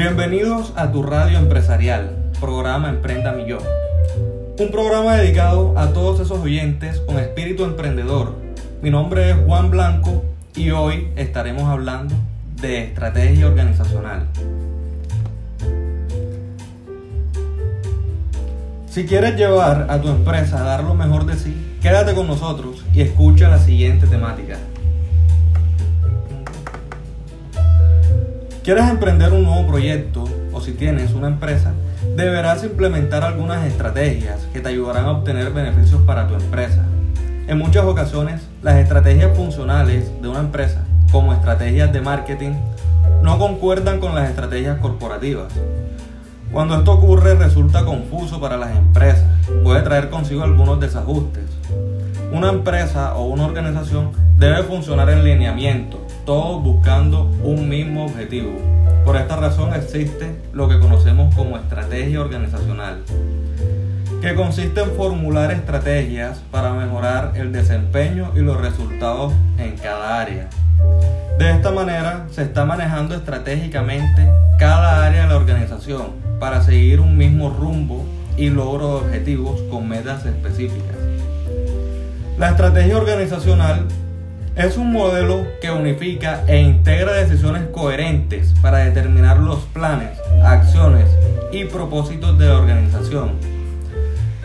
Bienvenidos a tu radio empresarial, programa Emprenda Millón. Un programa dedicado a todos esos oyentes con espíritu emprendedor. Mi nombre es Juan Blanco y hoy estaremos hablando de estrategia organizacional. Si quieres llevar a tu empresa a dar lo mejor de sí, quédate con nosotros y escucha la siguiente temática. ¿Quieres emprender un nuevo proyecto o si tienes una empresa? Deberás implementar algunas estrategias que te ayudarán a obtener beneficios para tu empresa. En muchas ocasiones, las estrategias funcionales de una empresa, como estrategias de marketing, no concuerdan con las estrategias corporativas. Cuando esto ocurre resulta confuso para las empresas, puede traer consigo algunos desajustes. Una empresa o una organización debe funcionar en lineamiento, todos buscando un mismo objetivo. Por esta razón existe lo que conocemos como estrategia organizacional, que consiste en formular estrategias para mejorar el desempeño y los resultados en cada área. De esta manera se está manejando estratégicamente cada área de la organización para seguir un mismo rumbo y logro de objetivos con metas específicas. La estrategia organizacional es un modelo que unifica e integra decisiones coherentes para determinar los planes, acciones y propósitos de la organización.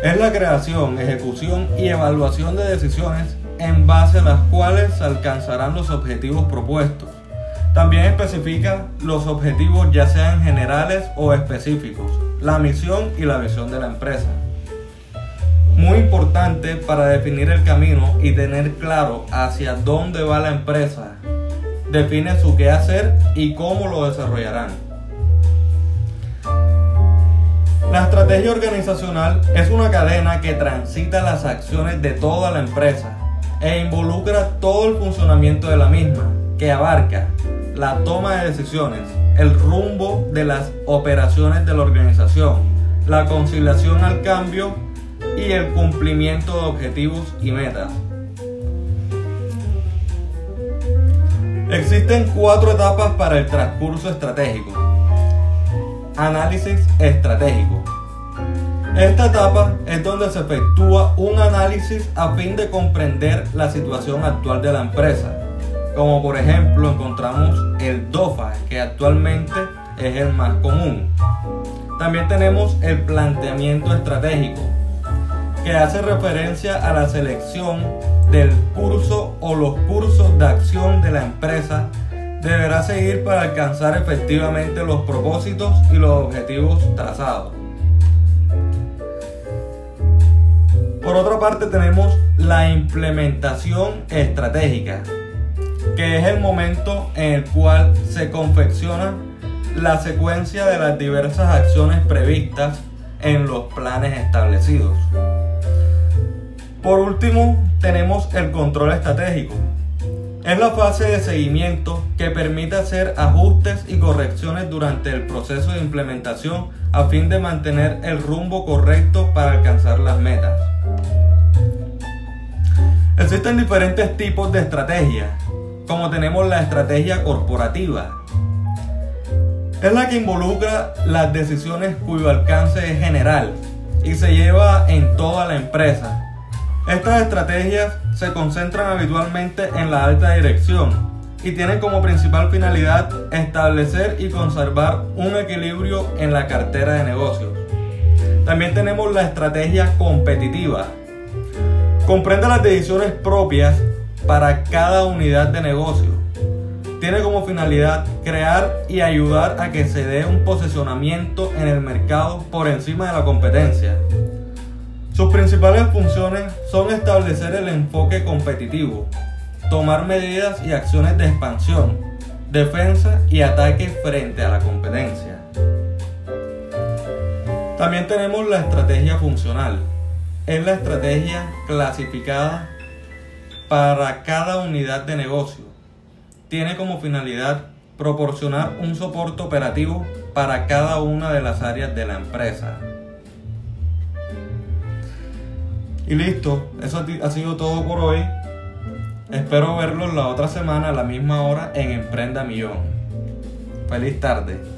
Es la creación, ejecución y evaluación de decisiones en base a las cuales se alcanzarán los objetivos propuestos. También especifica los objetivos ya sean generales o específicos, la misión y la visión de la empresa muy importante para definir el camino y tener claro hacia dónde va la empresa. Define su qué hacer y cómo lo desarrollarán. La estrategia organizacional es una cadena que transita las acciones de toda la empresa e involucra todo el funcionamiento de la misma, que abarca la toma de decisiones, el rumbo de las operaciones de la organización, la conciliación al cambio y el cumplimiento de objetivos y metas. Existen cuatro etapas para el transcurso estratégico. Análisis estratégico. Esta etapa es donde se efectúa un análisis a fin de comprender la situación actual de la empresa. Como por ejemplo encontramos el DOFA, que actualmente es el más común. También tenemos el planteamiento estratégico, que hace referencia a la selección del curso o los cursos de acción de la empresa deberá seguir para alcanzar efectivamente los propósitos y los objetivos trazados. Por otra parte tenemos la implementación estratégica, que es el momento en el cual se confecciona la secuencia de las diversas acciones previstas en los planes establecidos. Por último, tenemos el control estratégico. Es la fase de seguimiento que permite hacer ajustes y correcciones durante el proceso de implementación a fin de mantener el rumbo correcto para alcanzar las metas. Existen diferentes tipos de estrategias, como tenemos la estrategia corporativa. Es la que involucra las decisiones cuyo alcance es general y se lleva en toda la empresa estas estrategias se concentran habitualmente en la alta dirección y tienen como principal finalidad establecer y conservar un equilibrio en la cartera de negocios. También tenemos la estrategia competitiva. Comprende las decisiones propias para cada unidad de negocio. Tiene como finalidad crear y ayudar a que se dé un posicionamiento en el mercado por encima de la competencia sus principales funciones son establecer el enfoque competitivo, tomar medidas y acciones de expansión, defensa y ataque frente a la competencia. También tenemos la estrategia funcional. Es la estrategia clasificada para cada unidad de negocio. Tiene como finalidad proporcionar un soporte operativo para cada una de las áreas de la empresa. Y listo, eso ha sido todo por hoy. Espero verlos la otra semana a la misma hora en Emprenda Millón. Feliz tarde.